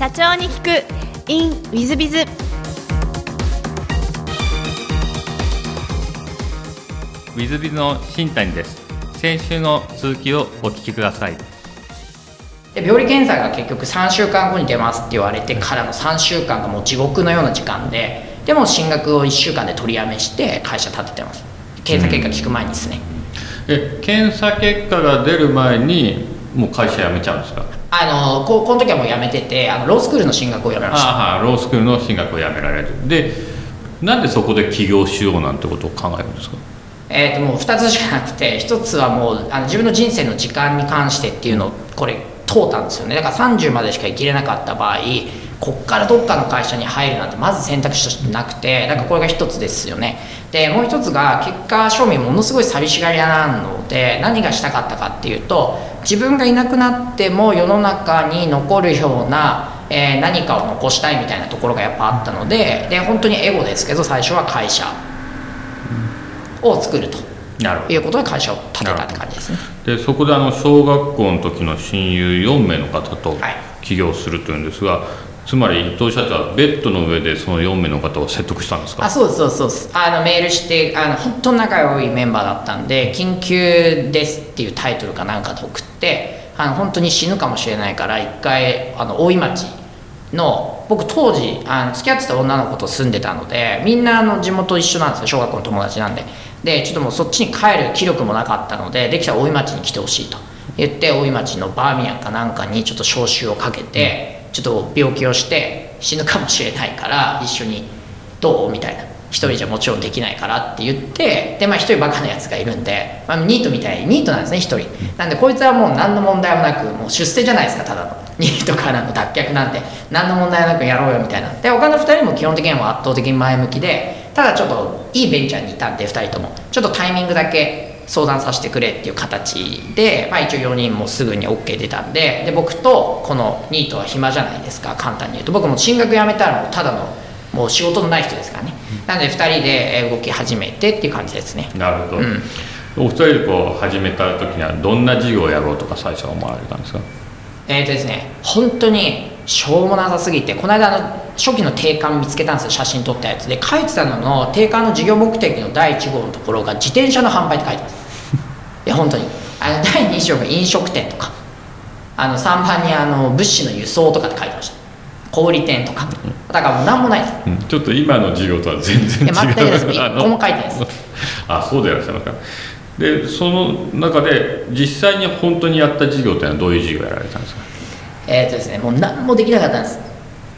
社長に聞く。In ウィズビズウィズビズの新谷です。先週の続きをお聞きください。で病理検査が結局3週間後に出ますって言われてからの3週間がもう地獄のような時間ででも進学を1週間で取りやめして会社立ててます。検査結果聞く前にですね、え検査結果が出る前にもう会社辞めちゃうんですか？あのここの時はもう辞めててあのロースクールの進学を辞めました。ああロースクールの進学を辞められる。でなんでそこで起業しようなんてことを考えるんですか？えー、ともう2つしかなくて 1つはもうあの自分の人生の時間に関してっていうのをこれ通ったんですよね。だから30までしか生きれなかった場合こっからどっかの会社に入るなんてまず選択肢としてなくてだからこれが1つですよね。でもう1つが結果証明ものすごい寂しがり屋なので何がしたかったかっていうと自分がいなくなっても世の中に残るようなえー、何かを残したいみたいなところがやっぱあったのでで本当にエゴですけど最初は会社を作るということで会社を建てたって感じですね。でそこであの小学校の時の親友4名の方とはい。起業するというんですが、つまり伊藤社長はベッドの上でその4名の方を説得したんですか？あそうそうそうあのメールしてあの本当に仲良いメンバーだったんで「緊急です」っていうタイトルかなんかで送ってあの本当に死ぬかもしれないから一回あの大井町の僕当時あの付き合ってた女の子と住んでたのでみんなあの地元一緒なんですよ小学校の友達なんで。でちょっともうそっちに帰る気力もなかったのでできたら大井町に来てほしいと言って大井町のバーミヤンかなんかにちょっと招集をかけて、ちょっと病気をして死ぬかもしれないから一緒にどうみたいな。一人じゃもちろんできないからって言ってでまあ一人バカなやつがいるんで、まあ、ニートみたいにニートなんですね一人。なんでこいつはもう何の問題もなくもう出世じゃないですかただの。ニートからの脱却なんて。何の問題もなくやろうよみたいな。で他の2人も基本的には圧倒的に前向きでただちょっといいベンチャーにいたんで2人とも。ちょっとタイミングだけ相談させてくれっていう形で、まあ、一応4人もすぐに OK 出たんでで僕とこのニートは暇じゃないですか簡単に言うと。僕も進学辞めたらもうただのもう仕事のない人ですからね。なので2人で動き始めてっていう感じですね。なるほど、うん。お二人でこう始めた時にはどんな事業をやろうとか最初は思われたんですか？えーとですね本当にしょうもなさすぎてこの間あの初期の定款見つけたんですよ。写真撮ったやつで書いてたのの定款の事業目的の第1号のところが自転車の販売って書いてます。いや本当に。あの第2章が飲食店とか。あの3番にあの物資の輸送とかって書いてました。小売店とか。だからもう何もないです。うん。ちょっと今の事業とは全然違う全くです。一あの個も書いてないです。あそうでいらっしゃいますか。でその中で実際に本当にやった事業というのはどういう事業をやられたんですか？えーとですね、もう何もできなかったんです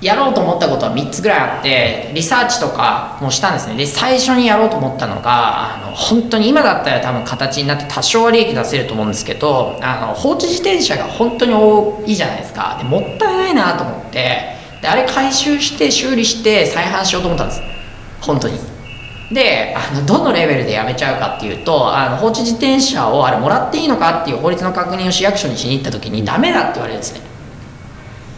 やろうと思ったことは3つぐらいあってリサーチとかもしたんですね。で最初にやろうと思ったのがあの本当に今だったら多分形になって多少は利益出せると思うんですけどあの放置自転車が本当に多いじゃないですか。でもったいないなと思ってであれ回収して修理して再販しようと思ったんです。本当に。であのどのレベルでやめちゃうかっていうとあの放置自転車をあれもらっていいのかっていう法律の確認を市役所にしに行った時にダメだって言われるんですね。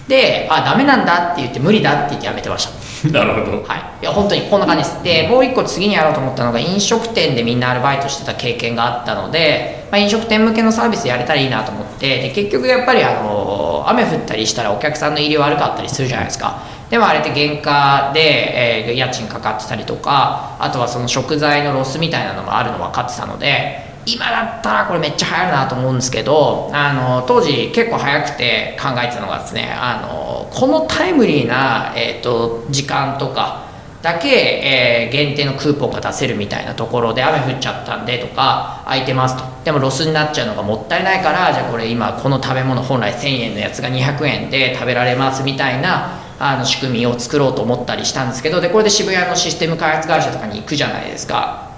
であダメなんだって言って無理だって言ってやめてました。なるほど。はい、いや本当にこんな感じです。でもう一個次にやろうと思ったのが飲食店でみんなアルバイトしてた経験があったので、まあ、飲食店向けのサービスやれたらいいなと思ってで結局やっぱりあの雨降ったりしたらお客さんの入り悪かったりするじゃないですか。でもあれって原価で、えー家賃かかってたりとかあとはその食材のロスみたいなのもあるの分かってたので今だったらこれめっちゃ流行るなと思うんですけどあの当時結構早くて考えてたのがですねあのこのタイムリーな、えー、と時間とかだけ、えー限定のクーポンが出せるみたいなところで雨降っちゃったんでとか空いてますと。でもロスになっちゃうのがもったいないからじゃあこれ今この食べ物本来1000円のやつが200円で食べられますみたいなあの仕組みを作ろうと思ったりしたんですけどでこれで渋谷のシステム開発会社とかに行くじゃないですか。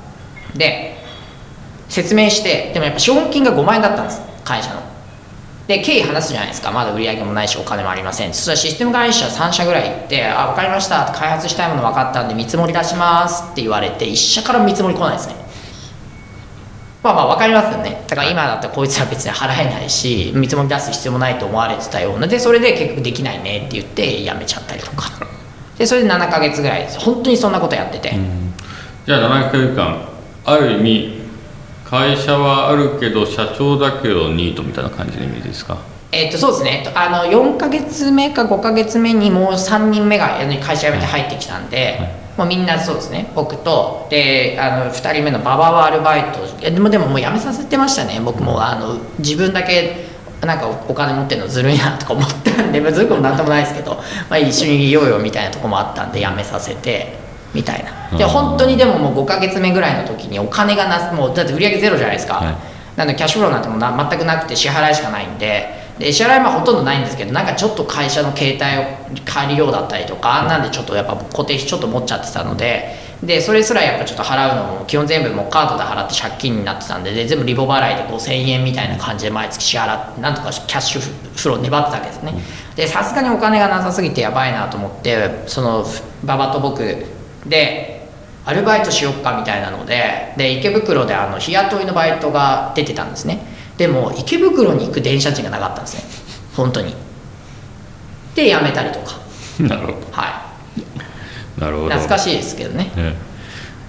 で説明してでもやっぱ資本金が5万円だったんです。会社の。で経緯話すじゃないですか。まだ売り上げもないしお金もありません。そしたらシステム会社3社ぐらい行って「あ分かりました。開発したいもの分かったんで見積もり出します」って言われて1社から見積もり来ないですね。まあまあ分かりますよね。だから今だったらこいつは別に払えないし見積もり出す必要もないと思われてたような。でそれで結局できないねって言って辞めちゃったりとか。でそれで7ヶ月ぐらいです。本当にそんなことやってて、じゃあ7ヶ月間ある意味会社はあるけど社長だけどニートみたいな感じのイメージですか？えっとそうですね。あの4か月目か5か月目にもう3人目が会社辞めて入ってきたんで、もうみんなそうですね。僕とであの2人目の馬場はアルバイト。えでもでももう辞めさせてましたね。僕もあの自分だけなんかお金持ってるのずるいなとか思ったんで、まあ、ずるくもなんともないですけど、まあ、一緒にいようよみたいなとこもあったんで辞めさせてみたいな。でうん。本当にでももう5か月目ぐらいの時にお金がなもうだって売り上げゼロじゃないですか、はい。なのでキャッシュフローなんてもうな全くなくて支払いしかないんで。で支払いはほとんどないんですけどなんかちょっと会社の携帯を借りようだったりとか、なんでちょっとやっぱ固定費ちょっと持っちゃってたのででそれすらやっぱちょっと払うのも基本全部もうカードで払って借金になってたんでで全部リボ払いで5000円みたいな感じで毎月支払ってなんとかキャッシュフロー粘ってたわけですね。でさすがにお金がなさすぎてやばいなと思ってその馬場と僕でアルバイトしよっかみたいなのでで池袋であの日雇いのバイトが出てたんですね。でも池袋に行く電車賃がなかったんですね。本当に。で辞めたりとか。なるほど。はなるほど。い懐かしいですけどね。ね。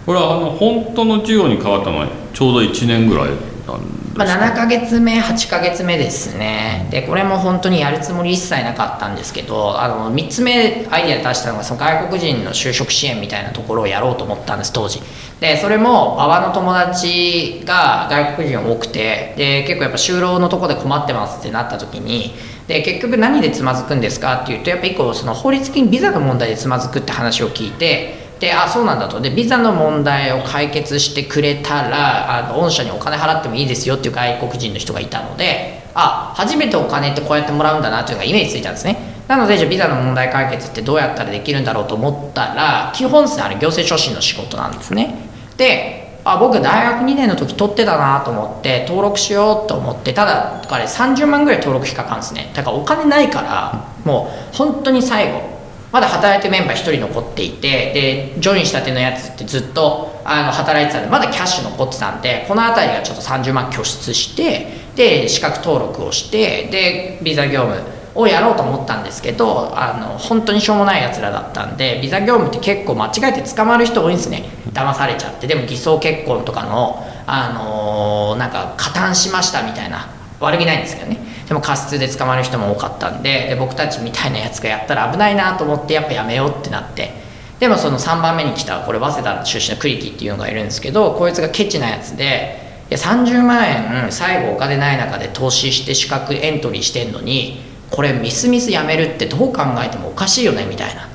これはあの本当の授業に変わったのはちょうど1年ぐらいなんですか、まあ、7ヶ月目8ヶ月目ですね。でこれも本当にやるつもり一切なかったんですけどあの3つ目アイデア出したのがその外国人の就職支援みたいなところをやろうと思ったんです当時。でそれも馬場の友達が外国人多くてで結構やっぱ就労のとこで困ってますってなった時にで結局何でつまずくんですかっていうとやっぱ一個その法律的にビザの問題でつまずくって話を聞いてであそうなんだと。でビザの問題を解決してくれたらあの御社にお金払ってもいいですよっていう外国人の人がいたのであ初めてお金ってこうやってもらうんだなっていうのがイメージついたんですね。なのでじゃあビザの問題解決ってどうやったらできるんだろうと思ったら基本ですねあれ行政書士の仕事なんですね。であ僕大学2年の時取ってたなと思って登録しようと思ってただあれ30万ぐらい登録費かかるんですね。だからお金ないからもう本当に最後。まだ働いてるメンバー1人残っていてでジョインしたてのやつってずっとあの働いてたんでまだキャッシュ残ってたんでこの辺りがちょっと30万拠出してで資格登録をしてでビザ業務をやろうと思ったんですけどあの本当にしょうもないやつらだったんでビザ業務って結構間違えて捕まる人多いんですね。騙されちゃって。でも偽装結婚とかの、あのーなんか加担しましたみたいな。悪気ないんですけどね。でも過失で捕まる人も多かったんでで僕たちみたいなやつがやったら危ないなと思ってやっぱやめようってなって。でもその3番目に来たこれ早稲田出身の栗木っていうのがいるんですけどこいつがケチなやつでいや30万円最後お金ない中で投資して資格エントリーしてんのにこれミスミスやめるってどう考えてもおかしいよねみたいな。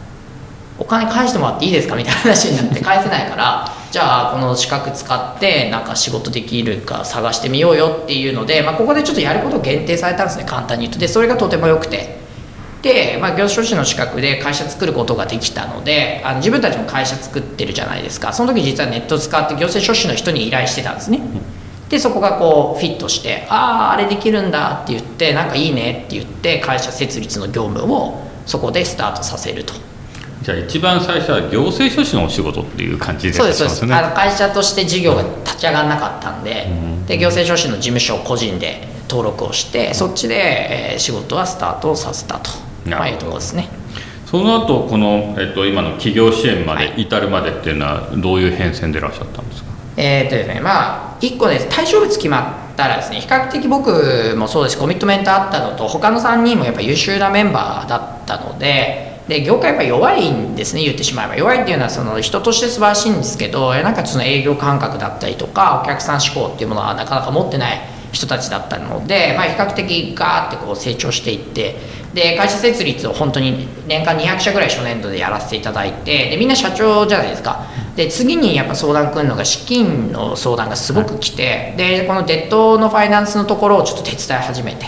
お金返してもらっていいですかみたいな話になって返せないからじゃあこの資格使ってなんか仕事できるか探してみようよっていうので、まあ、ここでちょっとやることを限定されたんですね簡単に言うと。でそれがとても良くて。で、まあ、業種書士の資格で会社作ることができたのであの自分たちも会社作ってるじゃないですか。その時実はネット使って行政書士の人に依頼してたんですね。でそこがこうフィットして「あああれできるんだ」って言って「なんかいいね」って言って会社設立の業務をそこでスタートさせると。じゃあ一番最初は行政書士のお仕事っていう感じでそうですそうです。ねあの会社として事業が立ち上がらなかったんで,、で行政書士の事務所を個人で登録をしてそっちで、えー仕事はスタートさせたと、まあ、いうところですね。その後この、えっと、今の企業支援まで至るまでっていうのはどういう変遷でいらっしゃったんですか？えーっとですねまあ1個です。対象物決まったらですね比較的僕もそうですコミットメントあったのと他の3人もやっぱ優秀なメンバーだったのでで業界は弱いんですね言ってしまえば。弱いっていうのはその人として素晴らしいんですけどなんかその営業感覚だったりとかお客さん志向っていうものはなかなか持ってない人たちだったので、まあ、比較的ガーってこう成長していってで会社設立を本当に年間200社ぐらい初年度でやらせていただいてでみんな社長じゃないですか。で次にやっぱ相談来るのが資金の相談がすごく来て、でこのデッドのファイナンスのところをちょっと手伝い始めて、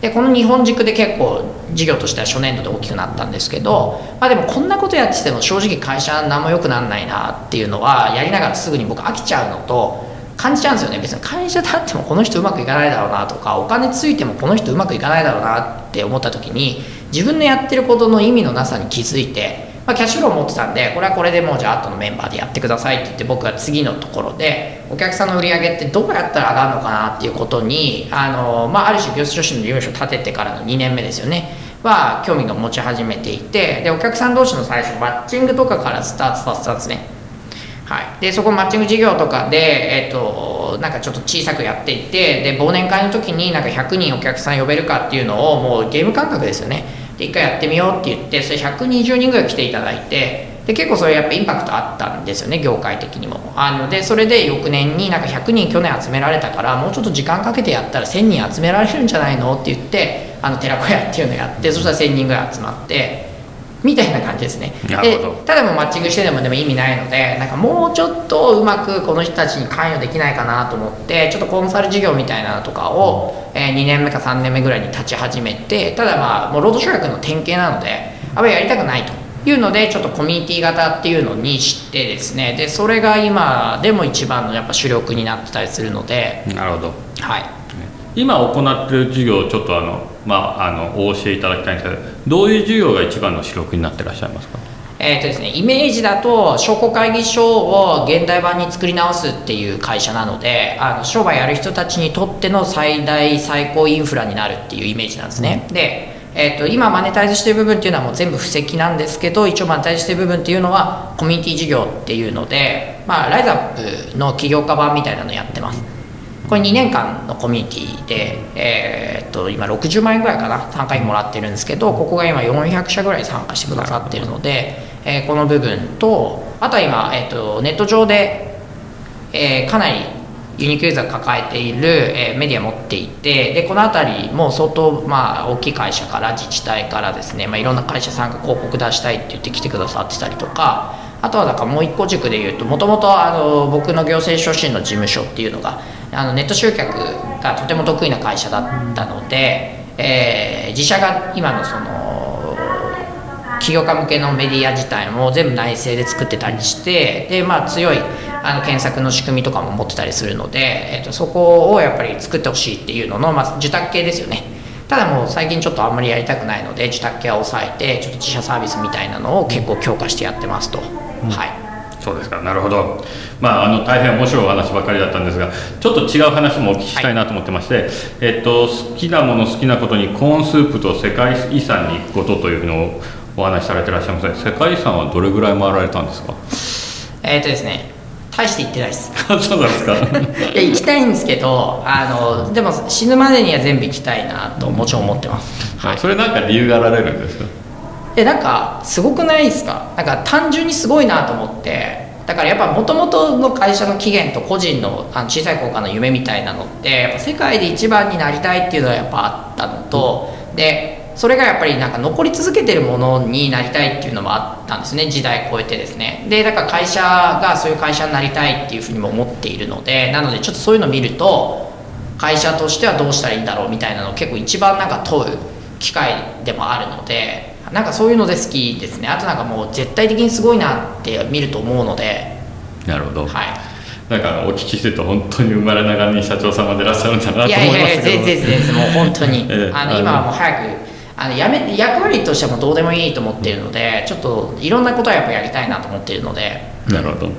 でこの日本軸で結構事業としては初年度で大きくなったんですけど、まあ、でもこんなことやってても正直会社何も良くならないなっていうのはやりながらすぐに僕飽きちゃうのと感じちゃうんですよね。別に会社だってもこの人うまくいかないだろうなとかお金ついてもこの人うまくいかないだろうなって思った時に自分のやってることの意味のなさに気づいて、まあ、キャッシュフロー持ってたんでこれはこれでもうじゃあ後のメンバーでやってくださいって言って僕は次のところでお客さんの売り上げってどうやったら上がるのかなっていうことにあの、まあ、ある種業種女子の事務所を立ててからの2年目ですよね。は興味が持ち始めていてでお客さん同士の最初マッチングとかからスタートさせたんですね。はい、でそこマッチング事業とかで、えっとなんかちょっと小さくやっていてで忘年会の時になんか100人お客さん呼べるかっていうのをもうゲーム感覚ですよね。で一回やってみようって言ってそれ120人ぐらい来ていただいてで結構それやっぱインパクトあったんですよね業界的にも。あのでそれで翌年になんか100人去年集められたからもうちょっと時間かけてやったら1000人集められるんじゃないのって言ってあの寺子屋っていうのやってそしたら1000人ぐらい集まってみたいな感じですね。でなるほど。ただもうマッチングしてでもでも意味ないのでなんかもうちょっとうまくこの人たちに関与できないかなと思ってちょっとコンサル事業みたいなのとかを、え2年目か3年目ぐらいに立ち始めてただまあもうロード集約の典型なのであんまりやりたくないというのでちょっとコミュニティ型っていうのにしてですね。でそれが今でも一番のやっぱ主力になってたりするので。なるほど。はい。今行っている授業をちょっとあの、まあ、あのお教えいただきたいんですけどどういう授業が一番の主力になってらっしゃいますか？えーとですね、イメージだと商工会議所を現代版に作り直すっていう会社なのであの商売やる人たちにとっての最大最高インフラになるっていうイメージなんですね、で、えー、と今マネタイズしてる部分っていうのはもう全部布石なんですけど一応マネタイズしてる部分っていうのはコミュニティ事業っていうので、まあ、ライズアップの起業家版みたいなのやってますこれ2年間のコミュニティで、えーっと今60万円ぐらいかな参加費もらってるんですけどここが今400社ぐらい参加してくださってるので、えーこの部分とあとは今、えーっとネット上で、えーかなりユニークユーザーが抱えている、えーメディア持っていてでこの辺りも相当、まあ、大きい会社から自治体からですね、まあ、いろんな会社さんが広告出したいって言って来てくださってたりとかあとはだからもう一個軸で言うともともと僕の行政書士の事務所っていうのがあのネット集客がとても得意な会社だったので、えー自社が今のその起業家向けのメディア自体も全部内政で作ってたりしてで、まあ、強いあの検索の仕組みとかも持ってたりするので、えー、とそこをやっぱり作ってほしいっていうのの、まあ、受託系ですよね。ただもう最近ちょっとあんまりやりたくないので受託系は抑えてちょっと自社サービスみたいなのを結構強化してやってますと、はい。そうですか。なるほど、まあ、あの大変面白いお話ばかりだったんですがちょっと違う話もお聞きしたいなと思ってまして、えっと、好きなもの好きなことにコーンスープと世界遺産に行くことというのをお話しされてらっしゃいます。ね世界遺産はどれぐらい回られたんですか？えっ、とですね大して行ってないです。そうなんですか？いや行きたいんですけどあのでも死ぬまでには全部行きたいなともちろん思ってます、はい、それなんか理由があられるんですか？えなんかすごくないですか？なんか単純にすごいなと思って。だからやっぱもともとの会社の起源と個人のあの小さい頃からの夢みたいなのってやっぱ世界で一番になりたいっていうのはやっぱあったのと、でそれがやっぱりなんか残り続けてるものになりたいっていうのもあったんですね。時代超えてですね。でだから会社がそういう会社になりたいっていうふうにも思っているのでなのでちょっとそういうのを見ると会社としてはどうしたらいいんだろうみたいなのを結構一番なんか問う機会でもあるのでなんかそういうので好きですね。あとなんかもう絶対的にすごいなって見ると思うので。なるほど、はい。なんかお聞きしてると本当に生まれながらに社長様でいらっしゃるんだなと思いいますけど。やいやいや全然全然もう本当に。ええあの今はもう早くあのやめ役割としてはもうどうでもいいと思っているのでちょっといろんなことはやっぱやりたいなと思っているのでなるほど。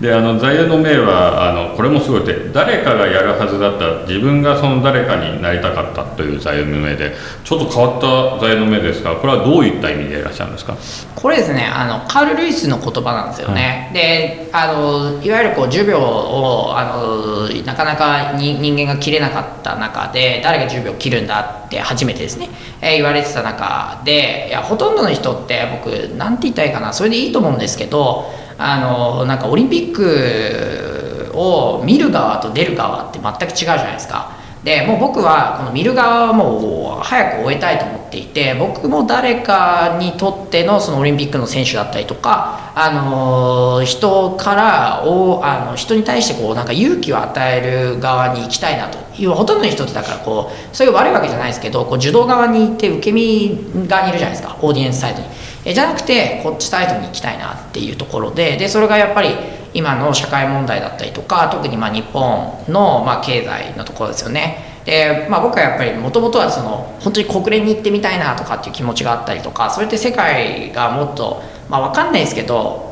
であの座右の銘はあのこれもすごいって誰かがやるはずだった自分がその誰かになりたかったという座右の銘でちょっと変わった座右の銘ですがこれはどういった意味でいらっしゃるんですか？これですねあのカール・ルイスの言葉なんですよね、であのいわゆるこう10秒をあのなかなかに人間が切れなかった中で誰が10秒切るんだって初めてですね、えー言われてた中でいやほとんどの人って僕なんて言ったいかなそれでいいと思うんですけどあのなんかオリンピックを見る側と出る側って全く違うじゃないですか。でもう僕はこの見る側はもう早く終えたいと思っていて僕も誰かにとってのそのオリンピックの選手だったりとか、あの人からおあの人に対してこうなんか勇気を与える側に行きたいなというほとんどの人ってだからこうそれが悪いわけじゃないですけどこう受動側にいて受け身側にいるじゃないですかオーディエンスサイドに。えじゃなくてこっちサイドに行きたいなっていうところででそれがやっぱり今の社会問題だったりとか特にま日本のま経済のところですよね。で、まあ、僕はやっぱりもともとはその本当に国連に行ってみたいなとかっていう気持ちがあったりとかそれって世界がもっと、まあ、分かんないですけど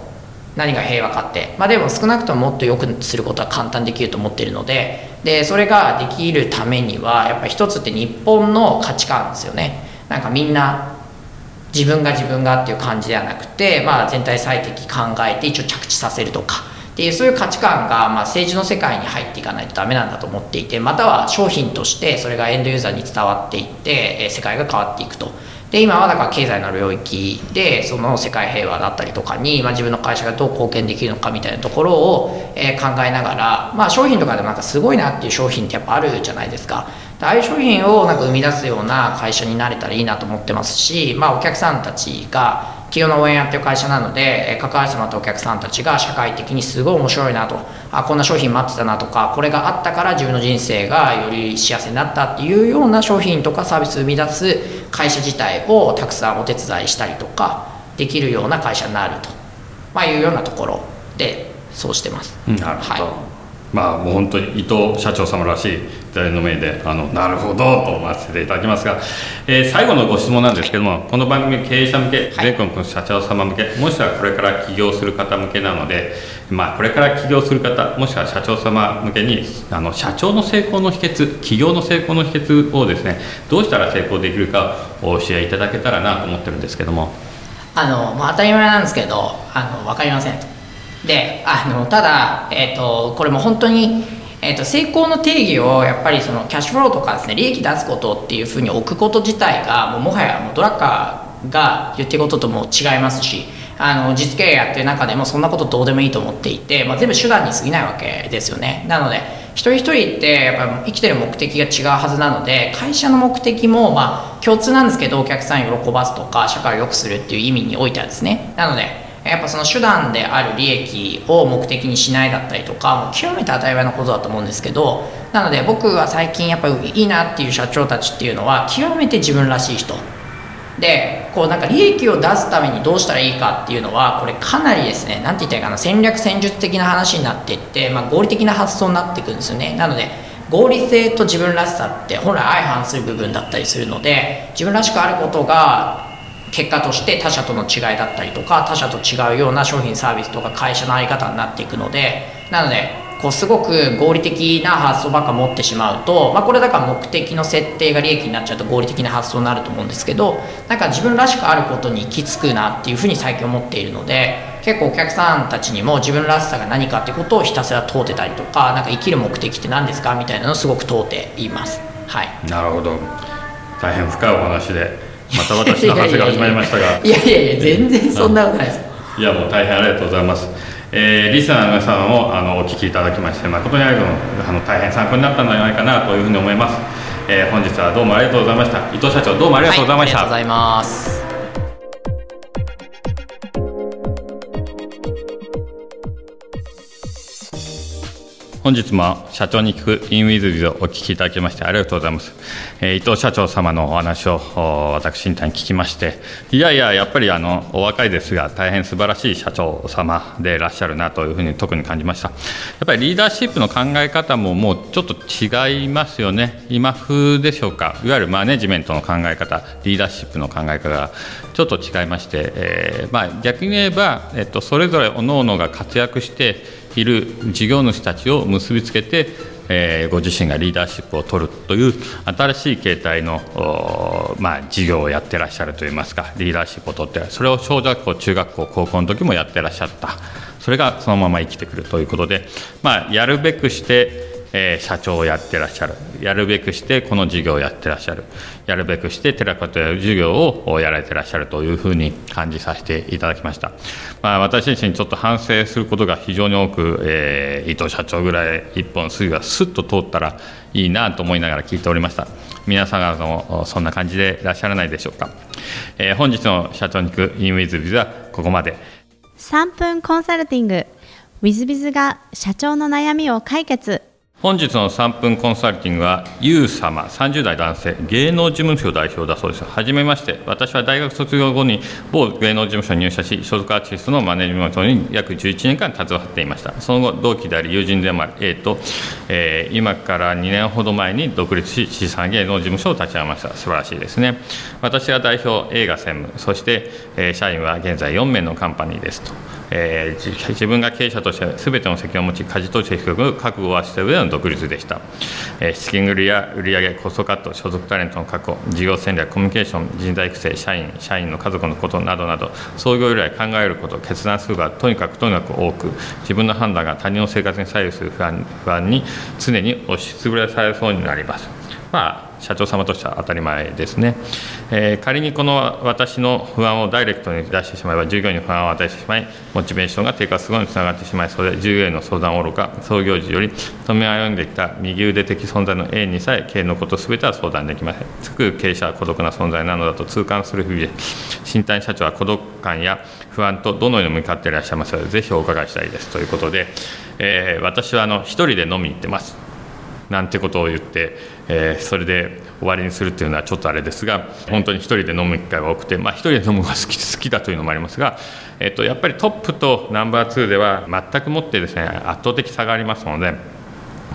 何が平和かって、まあ、でも少なくとももっと良くすることは簡単できると思ってるのででそれができるためにはやっぱり一つって日本の価値観ですよね。なんかみんな自分が自分がっていう感じではなくて、まあ、全体最適考えて一応着地させるとかっていうそういう価値観が、まあ、政治の世界に入っていかないとダメなんだと思っていてまたは商品としてそれがエンドユーザーに伝わっていって世界が変わっていくと。で今はだから経済の領域でその世界平和だったりとかに、まあ、自分の会社がどう貢献できるのかみたいなところを、え、考えながら、まあ、商品とかでもなんかすごいなっていう商品ってやっぱあるじゃないですかああいう商品をなんか生み出すような会社になれたらいいなと思ってますし、まあ、お客さんたちが企業の応援やってる会社なので、え関わり様とお客さんたちが社会的にすごい面白いなとあこんな商品待ってたなとかこれがあったから自分の人生がより幸せになったっていうような商品とかサービスを生み出す会社自体をたくさんお手伝いしたりとかできるような会社になると、まあ、いうようなところでそうしてます。なるほど、はいまあもう本当に伊藤社長様らしい誰の目であのなるほどと思わせていただきますが、えー、最後のご質問なんですけどもこの番組経営者向け全国の社長様向けもしくはこれから起業する方向けなので、まあ、これから起業する方もしくは社長様向けにあの社長の成功の秘訣起業の成功の秘訣をですねどうしたら成功できるかお教えいただけたらなと思ってるんですけどもあの、まあ、当たり前なんですけどあの分かりませんと。であのただ、えーと、これも本当に、えーと、成功の定義をやっぱりそのキャッシュフローとかですね利益出すことっていうふうに置くこと自体がもうもはやもうドラッカーが言ってることとも違いますしあの実経営やってる中でもそんなことどうでもいいと思っていて、まあ、全部手段に過ぎないわけですよね。なので一人一人ってやっぱ生きてる目的が違うはずなので会社の目的もまあ共通なんですけどお客さん喜ばすとか社会を良くするっていう意味においてはですね。なのでやっぱその手段である利益を目的にしないだったりとかもう極めて当たり前のことだと思うんですけどなので僕は最近やっぱりいいなっていう社長たちっていうのは極めて自分らしい人。でこうなんか利益を出すためにどうしたらいいかっていうのはこれかなりですね何て言ったらいいかな戦略戦術的な話になっていって、まあ、合理的な発想になっていくんですよね。なので合理性と自分らしさって本来相反する部分だったりするので自分らしくあることが結果として他社との違いだったりとか他社と違うような商品サービスとか会社の在り方になっていくのでなのでこうすごく合理的な発想ばっか持ってしまうと、まあ、これだから目的の設定が利益になっちゃうと合理的な発想になると思うんですけどなんか自分らしくあることに行き着くなっていうふうに最近思っているので結構お客さんたちにも自分らしさが何かってことをひたすら問うてたりとかなんか生きる目的って何ですかみたいなのをすごく問うています。はい、なるほど。大変深いお話で。また私の話が始まりましたが。いやいやいや全然そんなことないです。いやもう大変ありがとうございます。えー、リスナーの皆さんをあのお聞きいただきまして誠にあのあの大変参考になったのではないかなというふうに思います、えー、本日はどうもありがとうございました。伊藤社長どうもありがとうございました、はい、ありがとうございます本日も社長に聞くインウィズビズをお聞きいただきましてありがとうございます。えー、伊藤社長様のお話を私に聞きまして、いやいや、やっぱりあのお若いですが、大変素晴らしい社長様でいらっしゃるなというふうに特に感じました。やっぱりリーダーシップの考え方ももうちょっと違いますよね。今風でしょうか。いわゆるマネジメントの考え方、リーダーシップの考え方がちょっと違いまして、えー、まあ、逆に言えば、えっと、それぞれ各々が活躍して、いる事業主たちを結びつけて、えー、ご自身がリーダーシップを取るという新しい形態の、まあ、事業をやってらっしゃるといいますかリーダーシップを取ってそれを小学校中学校高校の時もやってらっしゃった。それがそのまま生きてくるということで、まあ、やるべくしてえー、社長をやってらっしゃる。やるべくしてこの事業をやってらっしゃる。やるべくしてテラコという事業をやられてらっしゃるというふうに感じさせていただきました、まあ、私自身ちょっと反省することが非常に多く、えー、伊藤社長ぐらい一本筋がスッと通ったらいいなと思いながら聞いておりました。皆さんもそんな感じでいらっしゃらないでしょうか、えー、本日の社長に行くインウィズビズはここまで。3分コンサルティング。ウィズビズが社長の悩みを解決。本日の3分コンサルティングは、ゆう様、30代男性、芸能事務所代表だそうです。はじめまして、私は大学卒業後に某芸能事務所に入社し、所属アーティストのマネジメントに約11年間携わっていました。その後、同期であり友人でもある A と、えー、今から2年ほど前に独立し、資産芸能事務所を立ち上げました。素晴らしいですね。私は代表、映画専務、そして、えー、社員は現在4名のカンパニーですと。えー、自分が経営者として全ての責任を持ち舵取りしていく覚悟はした上での独立でした、えー、資金繰りや売上コストカット所属タレントの確保事業戦略コミュニケーション人材育成社員社員の家族のことなどなど創業以来考えること決断するがとにかくとにかく多く自分の判断が他人の生活に左右する不安不安に常に押しつぶれされそうになります。まあ社長様としては当たり前ですね、えー、仮にこの私の不安をダイレクトに出してしまえば従業員に不安を与えてしまいモチベーションが低下するのにつながってしまいそれで従業員の相談おろか創業時より止め歩んできた右腕的存在の A にさえ経営のこと全ては相談できません。つく経営者は孤独な存在なのだと痛感する日々で新谷社長は孤独感や不安とどのように向かっていらっしゃいますのでぜひお伺いしたいです。ということで、えー、私はあの一人で飲みに行ってます。なんてことを言って、えー、それで終わりにするっていうのはちょっとあれですが本当に1人で飲む機会が多くて、まあ、1人で飲むのが好き 好きだというのもありますが、えー、とやっぱりトップとナンバー2では全くもってですね圧倒的差がありますので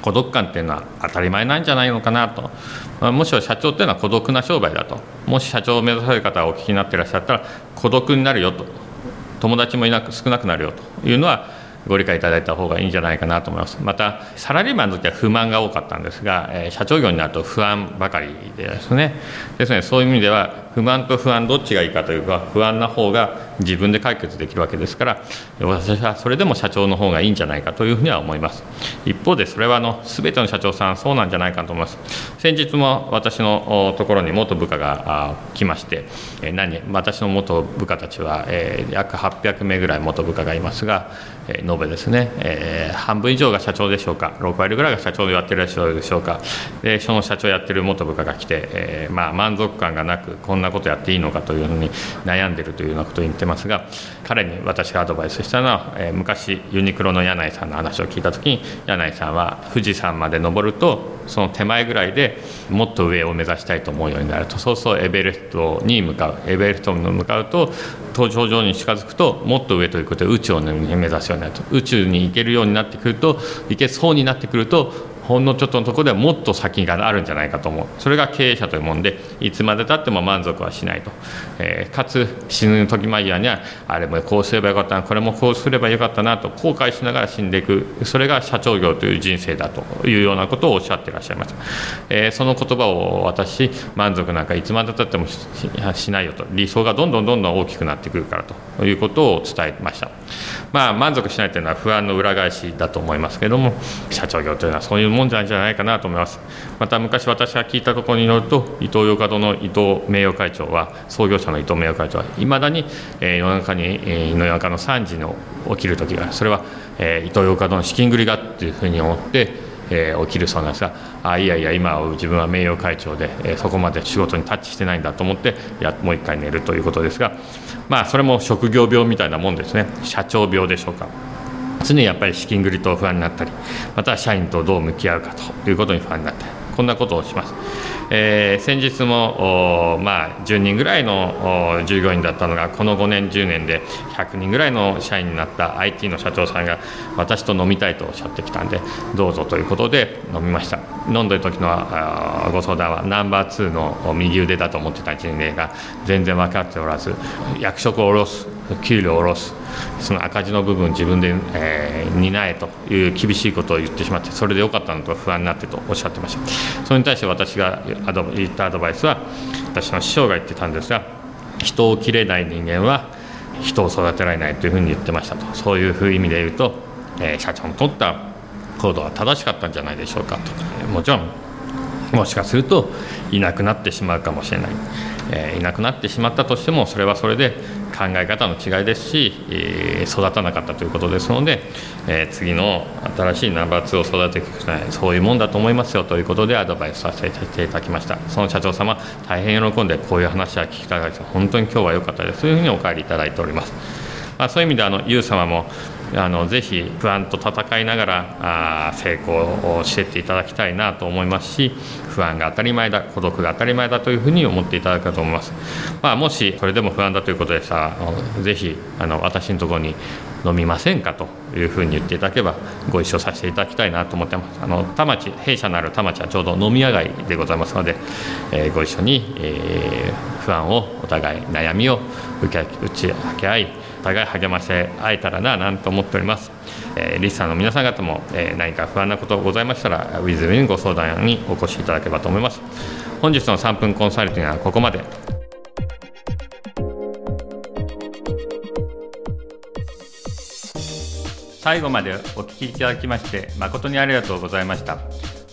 孤独感っていうのは当たり前なんじゃないのかなと、まあ、むしろ社長っていうのは孤独な商売だと。もし社長を目指される方がお聞きになっていらっしゃったら孤独になるよと。友達もいなく少なくなるよというのはご理解いただいた方がいいんじゃないかなと思います。またサラリーマンの時は不満が多かったんですが、え社長業になると不安ばかりですね。ですのでそういう意味では不満と不安どっちがいいかというか不安な方が自分で解決できるわけですから私はそれでも社長の方がいいんじゃないかというふうには思います。一方でそれはあの全ての社長さんそうなんじゃないかと思います。先日も私のところに元部下が来まして何私の元部下たちは約800名ぐらい元部下がいますが延べですね、えー、半分以上が社長でしょうか6割ぐらいが社長でやってるでしょうか。でその社長やってる元部下が来て、えー、まあ、満足感がなくこんなことやっていいのかというふうに悩んでるというようなことを言ってますが彼に私がアドバイスしたのは、えー、昔ユニクロの柳井さんの話を聞いた時に柳井さんは富士山まで登るとその手前ぐらいでもっと上を目指したいと思うようになるとそうするとエベレストに向かうエベレストに向かうと登頂上に近づくともっと上ということで宇宙を目指すようになると宇宙に行けるようになってくると行けそうになってくるとほんのちょっとのところではもっと先があるんじゃないかと思う。それが経営者というもんでいつまでたっても満足はしないと、えー、かつ死ぬ時間際にはあれもこうすればよかったなこれもこうすればよかったなと後悔しながら死んでいく。それが社長業という人生だというようなことをおっしゃっていらっしゃいます、えー、その言葉を私満足なんかいつまでたってもしないよと。理想がどんどんどんどん大きくなってくるからということを伝えました。まあ満足しないというのは不安の裏返しだと思いますけれども社長業というのはそういうもんじゃないかなと思いますまた昔私が聞いたところによるとイトーヨーカドの伊藤名誉会長は創業者の伊藤名誉会長はいまだに、えー、夜中に、えー、夜中の3時に起きる時がそれは、えー、イトーヨーカドの資金繰りがっていうふうに思ってえー、起きるそうなんですがあいやいや今自分は名誉会長で、えー、そこまで仕事にタッチしてないんだと思ってやもう一回寝るということですがまあそれも職業病みたいなもんですね社長病でしょうか。常にやっぱり資金繰りと不安になったりまた社員とどう向き合うかということに不安になったりこんなことをします。えー、先日も、まあ、10人ぐらいの従業員だったのがこの5年10年で100人ぐらいの社員になった IT の社長さんが私と飲みたいとおっしゃってきたんでどうぞということで飲みました飲んでる時のご相談はナンバー2の右腕だと思ってた人間が全然分かっておらず役職を下ろす給料を下ろすその赤字の部分自分で、えー、担えという厳しいことを言ってしまってそれでよかったのと不安になってとおっしゃってました。それに対して私が言ったアドバイスは私の師匠が言ってたんですが人を切れない人間は人を育てられないというふうに言ってましたと。そういう意味で言うと、えー、社長の取った行動は正しかったんじゃないでしょうかと。もちろんもしかするといなくなってしまうかもしれない、えー、いなくなってしまったとしてもそれはそれで考え方の違いですし、えー、育たなかったということですので、えー、次の新しいナンバー2を育てていくないそういうもんだと思いますよということでアドバイスさせていただきました。その社長様大変喜んでこういう話は聞きたがり本当に今日は良かったです。というふうにお帰りいただいております、まあ、そういう意味であのユウ様もあのぜひ不安と戦いながらあ成功をしていっていただきたいなと思いますし不安が当たり前だ孤独が当たり前だというふうに思っていただくかと思います、まあ、もしそれでも不安だということでさぜひあの私のところに飲みませんかというふうに言っていただければご一緒させていただきたいなと思ってます。あの田町弊社のある田町はちょうど飲み屋街でございますので、えー、ご一緒に、えー、不安をお互い悩みを打ち明け合い互い励まして会えたらななんて思っております、えーリスナーの皆さん方も、えー何か不安なことございましたら w i z にご相談にお越しいただければと思います。本日の3分コンサルティングはここまで。最後までお聞きいただきまして誠にありがとうございました。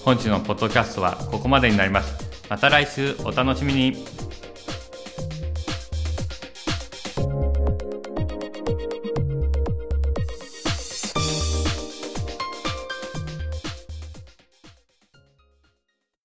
本日のポッドキャストはここまでになります。また来週お楽しみに。